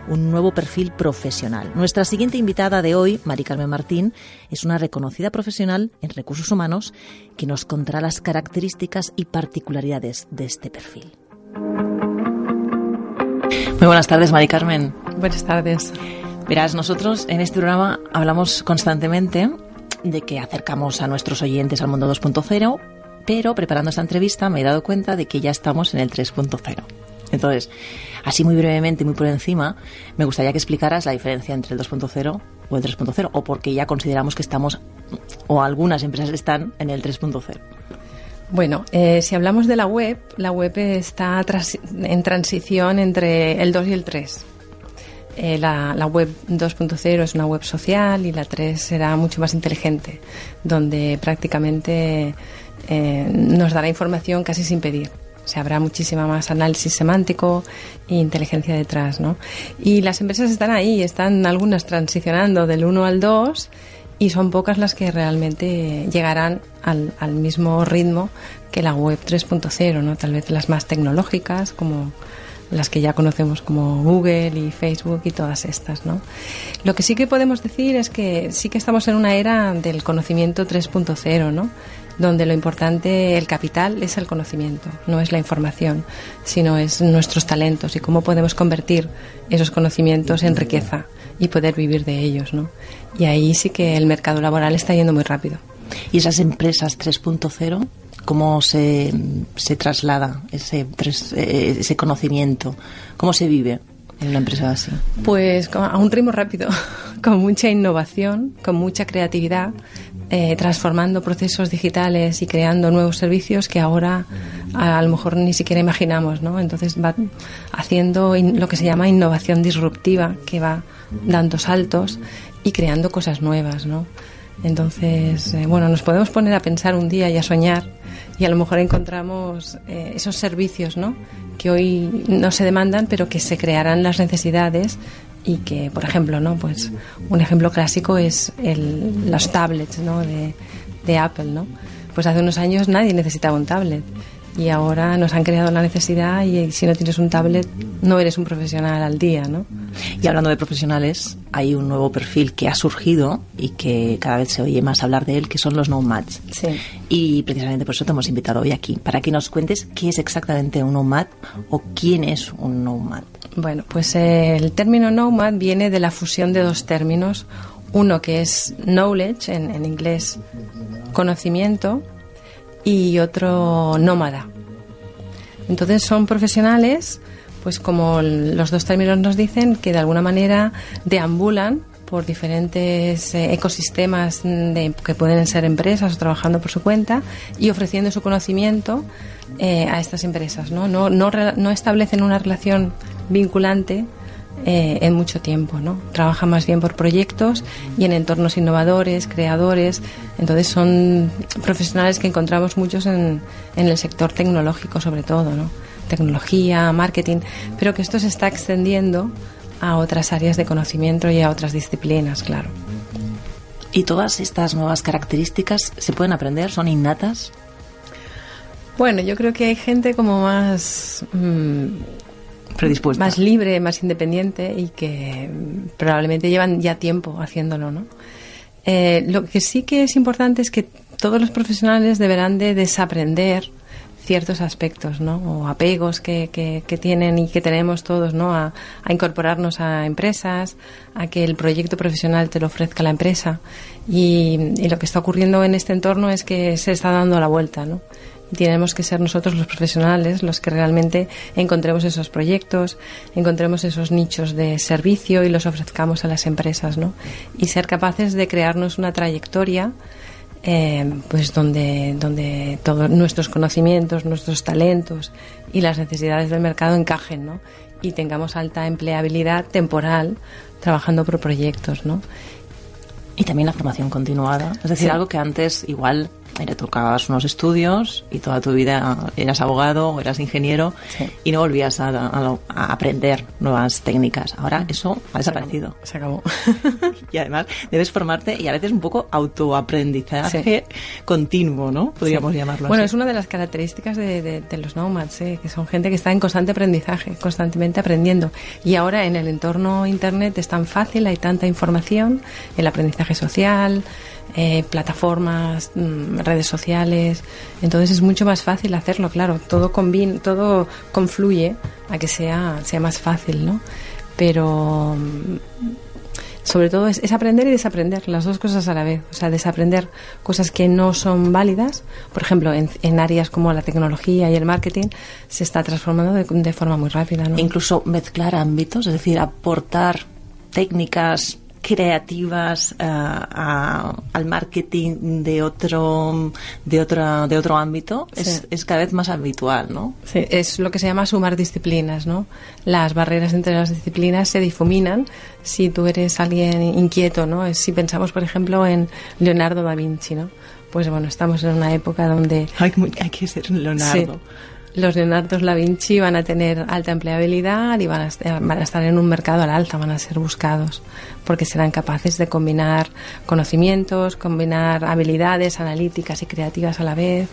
un nuevo perfil profesional. Nuestra siguiente invitada de hoy, Mari Carmen Martín, es una reconocida profesional profesional en recursos humanos que nos contará las características y particularidades de este perfil. Muy buenas tardes, Mari Carmen. Buenas tardes. Verás, nosotros en este programa hablamos constantemente de que acercamos a nuestros oyentes al mundo 2.0, pero preparando esta entrevista me he dado cuenta de que ya estamos en el 3.0. Entonces, así muy brevemente, muy por encima, me gustaría que explicaras la diferencia entre el 2.0 o el 3.0, o porque ya consideramos que estamos, o algunas empresas están en el 3.0. Bueno, eh, si hablamos de la web, la web está en transición entre el 2 y el 3. Eh, la, web 2.0 es una web social y la 3 será mucho más inteligente, donde prácticamente eh, nos dará información casi sin pedir se habrá muchísima más análisis semántico e inteligencia detrás, ¿no? Y las empresas están ahí, están algunas transicionando del 1 al 2 y son pocas las que realmente llegarán al, al mismo ritmo que la web 3.0, ¿no? Tal vez las más tecnológicas como las que ya conocemos como Google y Facebook y todas estas, ¿no? Lo que sí que podemos decir es que sí que estamos en una era del conocimiento 3.0, ¿no? Donde lo importante, el capital, es el conocimiento, no es la información, sino es nuestros talentos y cómo podemos convertir esos conocimientos en riqueza y poder vivir de ellos, ¿no? Y ahí sí que el mercado laboral está yendo muy rápido. ¿Y esas empresas 3.0? ¿Cómo se, se traslada ese, eh, ese conocimiento? ¿Cómo se vive? en una empresa así? Pues a un ritmo rápido, con mucha innovación, con mucha creatividad, eh, transformando procesos digitales y creando nuevos servicios que ahora a, lo mejor ni siquiera imaginamos, ¿no? Entonces va haciendo lo que se llama innovación disruptiva, que va dando saltos y creando cosas nuevas, ¿no? Entonces, eh, bueno, nos podemos poner a pensar un día y a soñar y a lo mejor encontramos eh, esos servicios, ¿no? Que hoy no se demandan, pero que se crearán las necesidades y que, por ejemplo, ¿no? Pues un ejemplo clásico es el, los tablets, ¿no? De, de Apple, ¿no? Pues hace unos años nadie necesitaba un tablet y ahora nos han creado la necesidad y si no tienes un tablet no eres un profesional al día, ¿no? Y hablando de profesionales, hay un nuevo perfil que ha surgido y que cada vez se oye más hablar de él, que son los nomads. Sí. Y precisamente por eso te hemos invitado hoy aquí, para que nos cuentes qué es exactamente un nomad o quién es un nomad. Bueno, pues eh, el término nomad viene de la fusión de dos términos, uno que es knowledge, en, inglés conocimiento, y otro nómada. Entonces son profesionales, pues como los dos términos nos dicen, que de alguna manera deambulan por diferentes eh, ecosistemas de, que pueden ser empresas o trabajando por su cuenta y ofreciendo su conocimiento eh, a estas empresas. ¿no? No, no, no establecen una relación vinculante eh, en mucho tiempo, ¿no? Trabaja más bien por proyectos y en entornos innovadores, creadores. Entonces son profesionales que encontramos muchos en, en el sector tecnológico, sobre todo, ¿no? Tecnología, marketing, pero que esto se está extendiendo a otras áreas de conocimiento y a otras disciplinas, claro. ¿Y todas estas nuevas características se pueden aprender? ¿Son innatas? Bueno, yo creo que hay gente como más mm, más libre, más independiente y que probablemente llevan ya tiempo haciéndolo, ¿no? Eh, lo que sí que es importante es que todos los profesionales deberán de desaprender ciertos aspectos, ¿no? O apegos que, que, tienen y que tenemos todos, ¿no? A, incorporarnos a empresas, a que el proyecto profesional te lo ofrezca la empresa. Y, y, lo que está ocurriendo en este entorno es que se está dando la vuelta, ¿no? Tenemos que ser nosotros los profesionales los que realmente encontremos esos proyectos, encontremos esos nichos de servicio y los ofrezcamos a las empresas, ¿no? Y ser capaces de crearnos una trayectoria eh, pues donde, donde todos nuestros conocimientos, nuestros talentos y las necesidades del mercado encajen, ¿no? Y tengamos alta empleabilidad temporal trabajando por proyectos, ¿no? Y también la formación continuada. Es decir, algo que antes igual le tocabas unos estudios y toda tu vida eras abogado o eras ingeniero y no volvías a, aprender nuevas técnicas. Ahora eso ha desaparecido. Se acabó. y además debes formarte y a veces un poco autoaprendizaje continuo, ¿no? Podríamos llamarlo bueno, es una de las características de, los nomads, ¿eh? que son gente que está en constante aprendizaje, constantemente aprendiendo. Y ahora en el entorno Internet es tan fácil, hay tanta información, el aprendizaje social, eh, plataformas, mm, redes sociales. Entonces es mucho más fácil hacerlo, claro. Todo combina, todo confluye a que sea, sea más fácil, ¿no? Pero mm, sobre todo es, aprender y desaprender, las dos cosas a la vez. O sea, desaprender cosas que no son válidas. Por ejemplo, en, en áreas como la tecnología y el marketing se está transformando de, de forma muy rápida. ¿no? Incluso mezclar ámbitos, es decir, aportar técnicas creativas eh, al marketing de otro de otra de otro ámbito es, es, cada vez más habitual no sí, es lo que se llama sumar disciplinas no las barreras entre las disciplinas se difuminan si tú eres alguien inquieto no si pensamos por ejemplo en Leonardo da Vinci no pues bueno estamos en una época donde hay, hay que ser Leonardo los Leonardo da Vinci van a tener alta empleabilidad y van a, van a, estar en un mercado al alta, van a ser buscados, porque serán capaces de combinar conocimientos, combinar habilidades analíticas y creativas a la vez,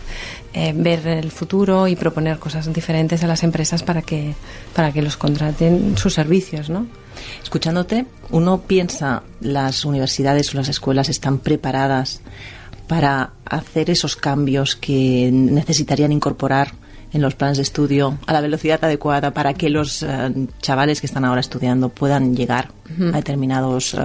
eh, ver el futuro y proponer cosas diferentes a las empresas para que, para que los contraten sus servicios, ¿no? Escuchándote, uno piensa las universidades o las escuelas están preparadas para hacer esos cambios que necesitarían incorporar en los planes de estudio a la velocidad adecuada para que los eh, chavales que están ahora estudiando puedan llegar a determinados... Eh,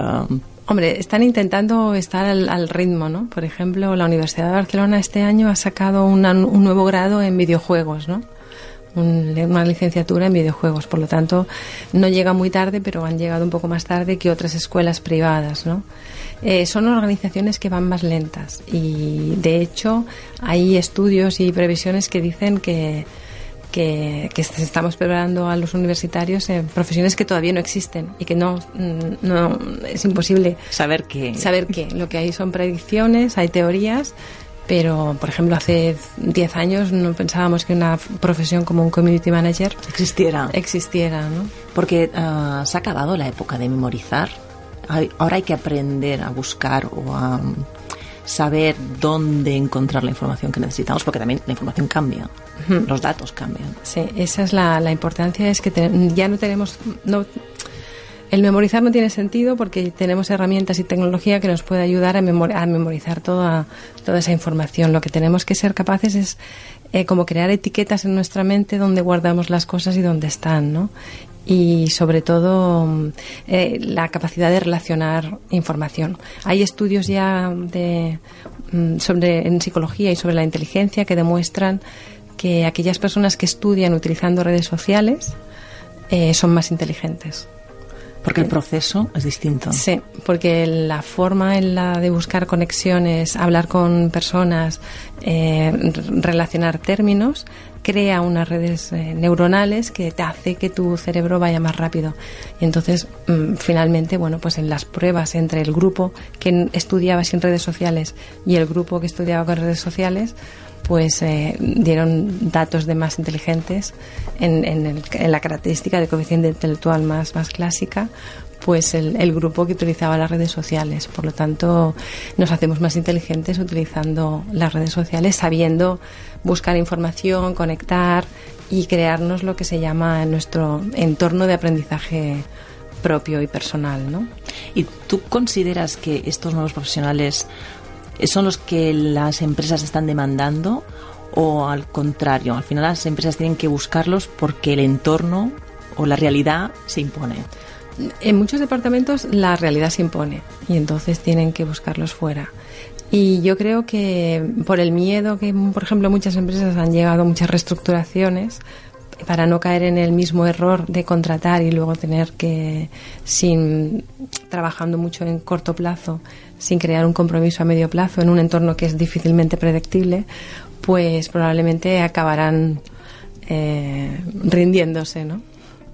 Hombre, están intentando estar al, ritmo, ¿no? Por ejemplo, la Universidad de Barcelona este año ha sacado un nuevo grado en videojuegos, ¿no? una licenciatura en videojuegos. Por lo tanto, no llega muy tarde, pero han llegado un poco más tarde que otras escuelas privadas, ¿no? Eh, son organizaciones que van más lentas y, de hecho, hay estudios y previsiones que dicen que, que, estamos preparando a los universitarios en profesiones que todavía no existen y que no, mm, no es imposible saber qué. Saber qué. Lo que hay son predicciones, hay teorías, pero por ejemplo hace 10 años no pensábamos que una profesión como un community manager existiera. Existiera, ¿no? Porque uh, se ha acabado la época de memorizar. Ahora hay que aprender a buscar o a um, saber dónde encontrar la información que necesitamos, porque también la información cambia, los datos cambian. Sí, esa es la, la importancia, es que ya no tenemos, no, el memorizar no tiene sentido porque tenemos herramientas y tecnología que nos puede ayudar a, memorizar toda, toda esa información. Lo que tenemos que ser capaces es eh, como crear etiquetas en nuestra mente donde guardamos las cosas y dónde están, ¿no? Y sobre todo eh, la capacidad de relacionar información. Hay estudios ya de, mm, sobre, en psicología y sobre la inteligencia que demuestran que aquellas personas que estudian utilizando redes sociales eh, son más inteligentes. Porque el proceso es distinto. Sí, porque la forma en la de buscar conexiones, hablar con personas, eh, relacionar términos, crea unas redes eh, neuronales que te hace que tu cerebro vaya más rápido. Y entonces, mm, finalmente, bueno, pues en las pruebas entre el grupo que estudiaba sin redes sociales y el grupo que estudiaba con redes sociales, pues eh, dieron datos de más inteligentes en, en, la característica de coeficiente intelectual más, más clásica, pues el, grupo que utilizaba las redes sociales. Por lo tanto, nos hacemos más inteligentes utilizando las redes sociales, sabiendo buscar información, conectar y crearnos lo que se llama nuestro entorno de aprendizaje propio y personal, ¿no? ¿Y tú consideras que estos nuevos profesionales son los que las empresas están demandando o al contrario, al final las empresas tienen que buscarlos porque el entorno o la realidad se impone. En muchos departamentos la realidad se impone y entonces tienen que buscarlos fuera. Y yo creo que por el miedo que, por ejemplo, muchas empresas han llegado a muchas reestructuraciones, para no caer en el mismo error de contratar y luego tener que, sin trabajando mucho en corto plazo, sin crear un compromiso a medio plazo en un entorno que es difícilmente predictible, pues probablemente acabarán eh, rindiéndose, ¿no?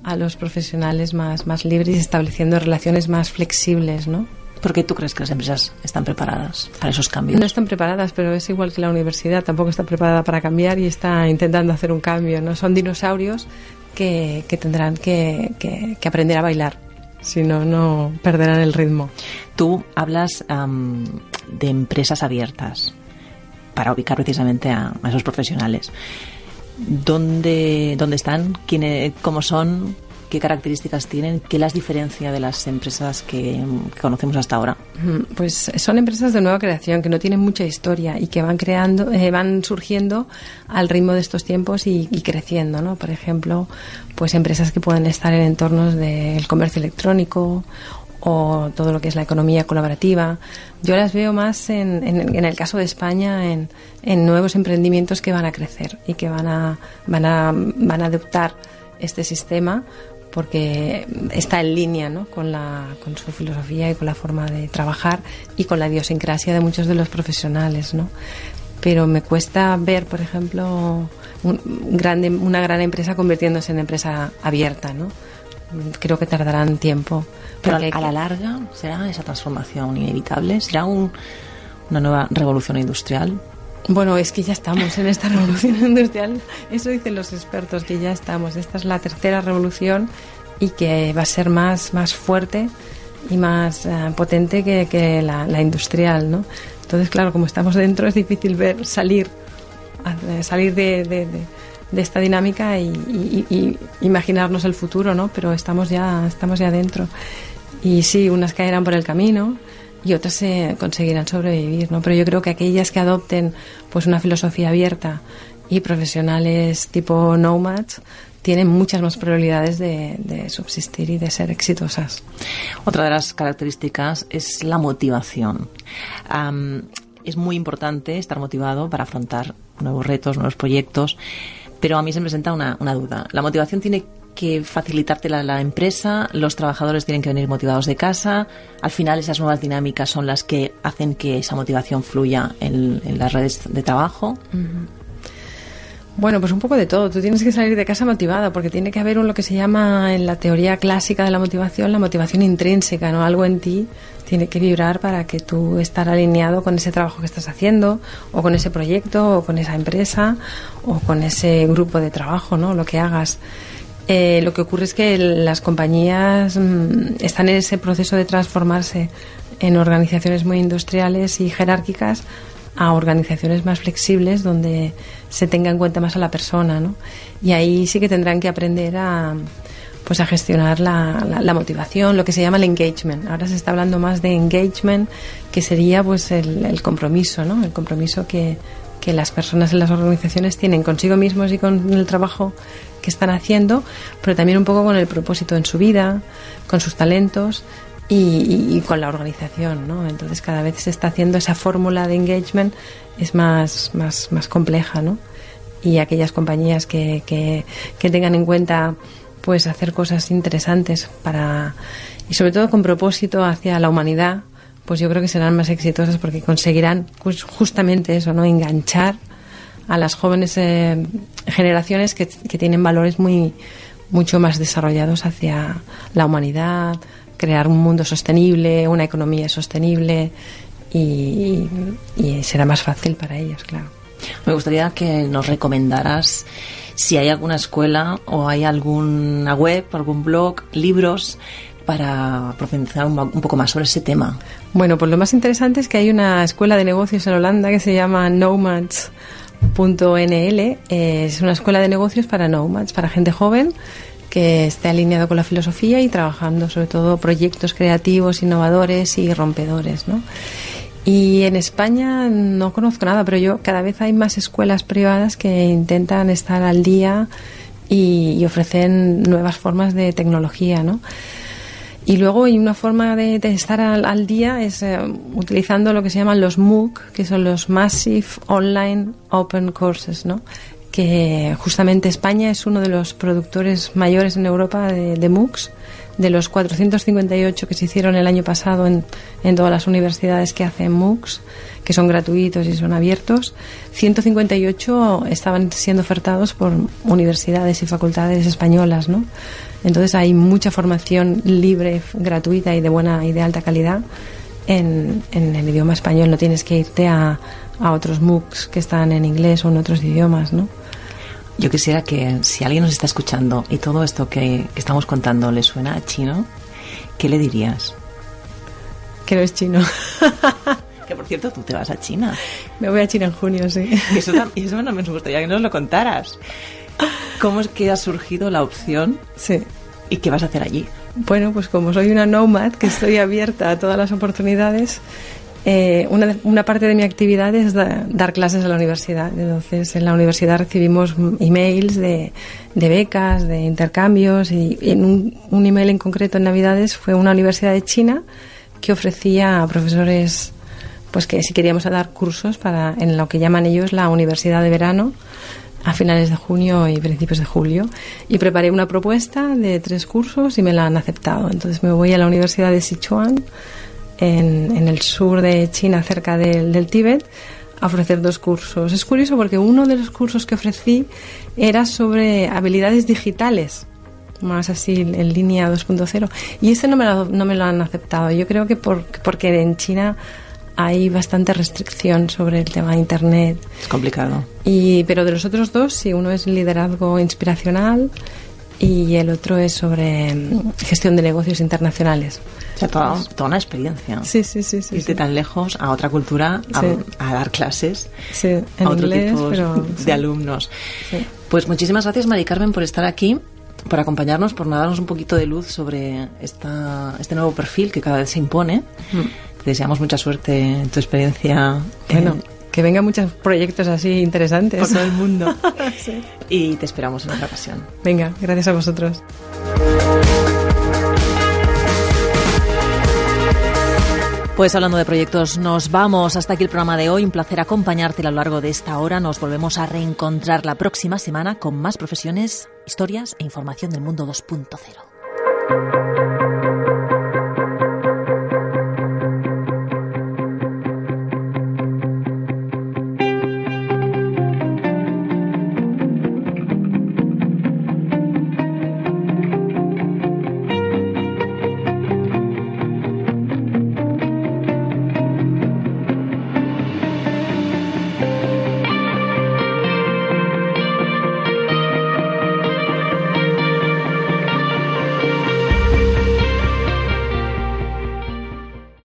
A los profesionales más, más libres y estableciendo relaciones más flexibles, ¿no? ¿Por qué tú crees que las empresas están preparadas para esos cambios? No están preparadas, pero es igual que la universidad, tampoco está preparada para cambiar y está intentando hacer un cambio. No son dinosaurios que, que tendrán que, que, aprender a bailar, si no, no perderán el ritmo. Tú hablas de empresas abiertas para ubicar precisamente a, a esos profesionales. ¿Dónde, dónde están? ¿Quién, ¿Cómo son? ¿Qué características tienen? ¿Qué las diferencia de las empresas que, conocemos hasta ahora? Pues son empresas de nueva creación que no tienen mucha historia y que van creando, eh, van surgiendo al ritmo de estos tiempos y, creciendo, ¿no? Por ejemplo, pues empresas que pueden estar en entornos del comercio electrónico o todo lo que es la economía colaborativa. Yo las veo más en, en, el caso de España en, en, nuevos emprendimientos que van a crecer y que van a, van a, van a adoptar este sistema porque está en línea ¿no? con, la, con su filosofía y con la forma de trabajar y con la idiosincrasia de muchos de los profesionales. ¿no? Pero me cuesta ver, por ejemplo, un grande, una gran empresa convirtiéndose en empresa abierta. ¿no? Creo que tardarán tiempo. Pero a la larga, ¿será esa transformación inevitable? ¿Será un, una nueva revolución industrial? Bueno, es que ya estamos en esta revolución industrial. Eso dicen los expertos, que ya estamos. Esta es la tercera revolución y que va a ser más, más fuerte y más eh, potente que, la, industrial, ¿no? Entonces, claro, como estamos dentro, es difícil ver salir, salir de, esta dinámica y, imaginarnos el futuro, ¿no? Pero estamos ya, estamos ya dentro. Y sí, unas caerán por el camino, y otras se conseguirán sobrevivir, ¿no? Pero yo creo que aquellas que adopten pues una filosofía abierta y profesionales tipo nomads tienen muchas más probabilidades de, subsistir y de ser exitosas. Otra de las características es la motivación. es muy importante estar motivado para afrontar nuevos retos, nuevos proyectos, pero a mí se me presenta una, una duda. ¿La motivación tiene que facilitarte la, empresa, los trabajadores tienen que venir motivados de casa, al final esas nuevas dinámicas son las que hacen que esa motivación fluya en, las redes de trabajo. Bueno, pues un poco de todo. Tú tienes que salir de casa motivada porque tiene que haber un, lo que se llama en la teoría clásica de la motivación, la motivación intrínseca, ¿no? Algo en ti tiene que vibrar para que tú estar alineado con ese trabajo que estás haciendo o con ese proyecto o con esa empresa o con ese grupo de trabajo, ¿no? Lo que hagas. Eh, lo que ocurre es que las compañías mm, están en ese proceso de transformarse en organizaciones muy industriales y jerárquicas a organizaciones más flexibles donde se tenga en cuenta más a la persona, ¿no? Y ahí sí que tendrán que aprender a pues a gestionar la, motivación, lo que se llama el engagement. Ahora se está hablando más de engagement, que sería pues el, el compromiso, ¿no? El compromiso que, que las personas en las organizaciones tienen consigo mismos y con el trabajo que están haciendo, pero también un poco con el propósito en su vida, con sus talentos y, con la organización, ¿no? Entonces cada vez se está haciendo esa fórmula de engagement es más, más, más compleja, ¿no? Y aquellas compañías que, que, que tengan en cuenta pues hacer cosas interesantes para y sobre todo con propósito hacia la humanidad, pues yo creo que serán más exitosas porque conseguirán pues, justamente eso, ¿no? Enganchar a las jóvenes eh, generaciones que, tienen valores muy mucho más desarrollados hacia la humanidad, crear un mundo sostenible, una economía sostenible y, y será más fácil para ellos, claro. Me gustaría que nos recomendaras si hay alguna escuela o hay alguna web, algún blog, libros para profundizar un, poco más sobre ese tema? Bueno, pues lo más interesante es que hay una escuela de negocios en Holanda que se llama Nomads.nl. Es una escuela de negocios para nomads, para gente joven que esté alineado con la filosofía y trabajando sobre todo proyectos creativos, innovadores y rompedores, ¿no? Y en España no conozco nada, pero yo cada vez hay más escuelas privadas que intentan estar al día y, ofrecen nuevas formas de tecnología, ¿no? Y luego hay una forma de, estar al, día es eh, utilizando lo que se llaman los MOOC, que son los Massive Online Open Courses, ¿no? Que justamente España es uno de los productores mayores en Europa de, de MOOCs de los 458 que se hicieron el año pasado en, en, todas las universidades que hacen MOOCs, que son gratuitos y son abiertos, 158 estaban siendo ofertados por universidades y facultades españolas, ¿no? Entonces hay mucha formación libre, gratuita y de buena y de alta calidad en, en el idioma español. No tienes que irte a, a otros MOOCs que están en inglés o en otros idiomas, ¿no? Yo quisiera que si alguien nos está escuchando y todo esto que, estamos contando le suena a chino, ¿qué le dirías? Que no es chino. que por cierto, tú te vas a China. Me voy a China en junio, sí. Y eso, eso no me gustaría que nos lo contaras. ¿Cómo es que ha surgido la opción? Sí. ¿Y qué vas a hacer allí? Bueno, pues como soy una nomad, que estoy abierta a todas las oportunidades, eh, una, una, parte de mi actividad es dar clases a la universidad. Entonces, en la universidad recibimos emails de, de becas, de intercambios, y, en un, un, email en concreto en Navidades fue una universidad de China que ofrecía a profesores pues que si queríamos dar cursos para en lo que llaman ellos la universidad de verano a finales de junio y principios de julio y preparé una propuesta de tres cursos y me la han aceptado. Entonces me voy a la Universidad de Sichuan en, el sur de China, cerca del, del Tíbet, a ofrecer dos cursos. Es curioso porque uno de los cursos que ofrecí era sobre habilidades digitales, más así en línea 2.0, y este no me, lo, no me lo han aceptado. Yo creo que porque en China hay bastante restricción sobre el tema de Internet. Es complicado. Y, pero de los otros dos, sí, uno es liderazgo inspiracional y el otro es sobre mm, gestión de negocios internacionales. O sea, toda, toda una experiencia. Sí, sí, sí. sí Irte tan lejos a otra cultura, a, dar clases sí, en a otro inglés, tipo pero, de alumnos. Pues muchísimas gracias, Mari Carmen, por estar aquí por acompañarnos, por darnos un poquito de luz sobre esta, este nuevo perfil que cada vez se impone. Mm. Te deseamos mucha suerte en tu experiencia. Bueno, que vengan muchos proyectos así interesantes. Por todo el mundo. Y te esperamos en otra ocasión. Venga, gracias a vosotros. Pues hablando de proyectos, nos vamos. Hasta aquí el programa de hoy. Un placer acompañarte a lo largo de esta hora. Nos volvemos a reencontrar la próxima semana con más profesiones, historias e información del mundo 2.0.